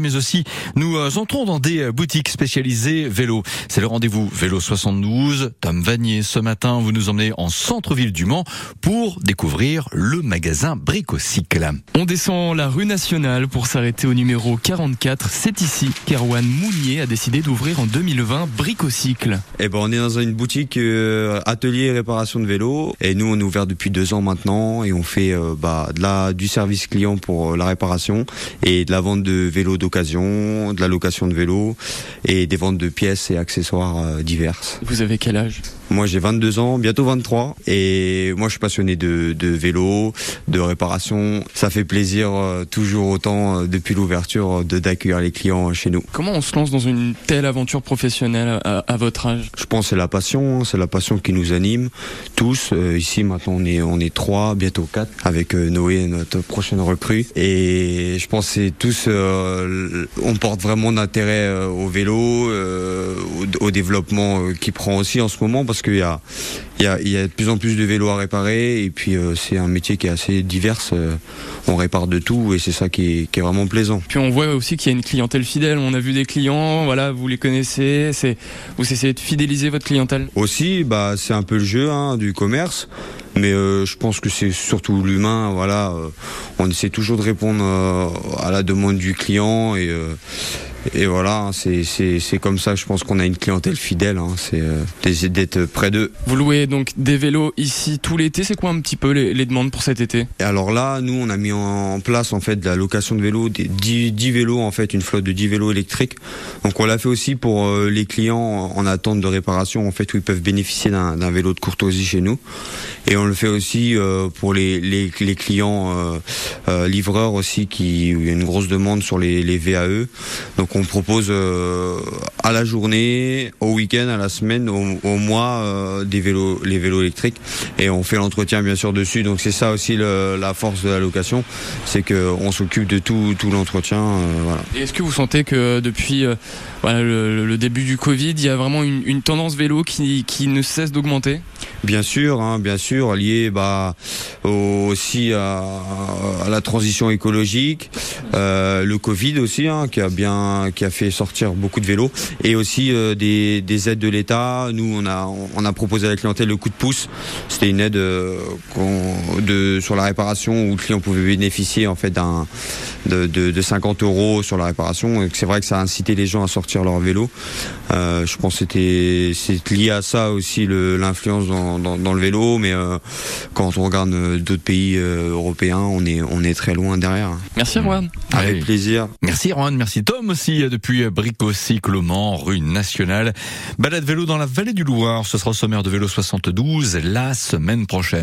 mais aussi nous euh, entrons dans des euh, boutiques spécialisées vélo. C'est le rendez-vous Vélo 72. Tom Vanier, ce matin, vous nous emmenez en centre-ville du Mans pour découvrir le magasin Bricocycle. On descend la rue nationale pour s'arrêter au numéro 44. C'est ici qu'Erwan Mounier a décidé d'ouvrir en 2020 Bricocycle. Eh ben, on est dans une boutique euh, atelier et réparation de vélos et nous on est ouvert depuis deux ans maintenant et on fait euh, bah, de la, du service client pour la réparation et de la vente de vélos d'occasion, de la location de vélos et des ventes de pièces et accessoires euh, diverses. Vous avez quel âge? Moi j'ai 22 ans, bientôt 23 et moi je suis passionné de, de vélo, de réparation. Ça fait plaisir euh, toujours autant euh, depuis l'ouverture euh, de d'accueillir les clients chez nous. Comment on se lance dans une telle aventure professionnelle à, à votre âge? Je pense que c'est la passion, hein, c'est la passion qui nous anime tous. Euh, ici maintenant on est on est trois, bientôt quatre avec Noé notre prochaine recrue et je pense que c'est tous on porte vraiment d'intérêt au vélo, au, au développement qui prend aussi en ce moment parce qu'il y a il y a, y a de plus en plus de vélos à réparer et puis euh, c'est un métier qui est assez divers. euh, on répare de tout et c'est ça qui est, qui est vraiment plaisant. Puis on voit aussi qu'il y a une clientèle fidèle. On a vu des clients, voilà, vous les connaissez. C'est vous essayez de fidéliser votre clientèle. Aussi, bah, c'est un peu le jeu hein, du commerce, mais euh, je pense que c'est surtout l'humain. Voilà, on essaie toujours de répondre à la demande du client et et voilà, c'est comme ça. Je pense qu'on a une clientèle fidèle. Hein, c'est euh, d'être près d'eux. Vous louez donc des vélos ici tout l'été. C'est quoi un petit peu les, les demandes pour cet été? Et alors là, nous, on a mis en place en fait de la location de vélos, des 10, 10 vélos en fait, une flotte de 10 vélos électriques. Donc on l'a fait aussi pour euh, les clients en attente de réparation en fait où ils peuvent bénéficier d'un vélo de courtoisie chez nous. Et on le fait aussi euh, pour les, les, les clients livreurs aussi qui où il y a une grosse demande sur les, les VAE. Donc on propose euh, à la journée, au week-end, à la semaine, au, au mois euh, des vélos, les vélos électriques et on fait l'entretien bien sûr dessus. Donc c'est ça aussi le- la force de la location, c'est que on s'occupe de tout tout l'entretien. euh, voilà. Est-ce que vous sentez que depuis euh, voilà, le, le début du Covid, il y a vraiment une, une tendance vélo qui, qui ne cesse d'augmenter? Bien sûr, hein, bien sûr, lié bah, au- aussi à, à la transition écologique, euh, le Covid aussi, hein, qui a bien, qui a fait sortir beaucoup de vélos, et aussi euh, des, des aides de l'État. Nous, on a, on a proposé à la clientèle le coup de pouce. C'était une aide euh, de sur la réparation où le client pouvait bénéficier en fait d'un de, de, de 50 euros sur la réparation. C'est vrai que ça a incité les gens à sortir leur vélo. Euh, je pense que c'était c'est lié à ça aussi l'influence dans, dans, dans le vélo, mais quand on regarde d'autres pays européens, on est on est très loin derrière. Merci Erwan. Avec Oui. plaisir. Merci Rohan, merci Tom aussi euh, depuis Bricocycle au Mans, rue nationale. Balade vélo dans la vallée du Loir, ce sera au sommaire de Vélo 72 la semaine prochaine.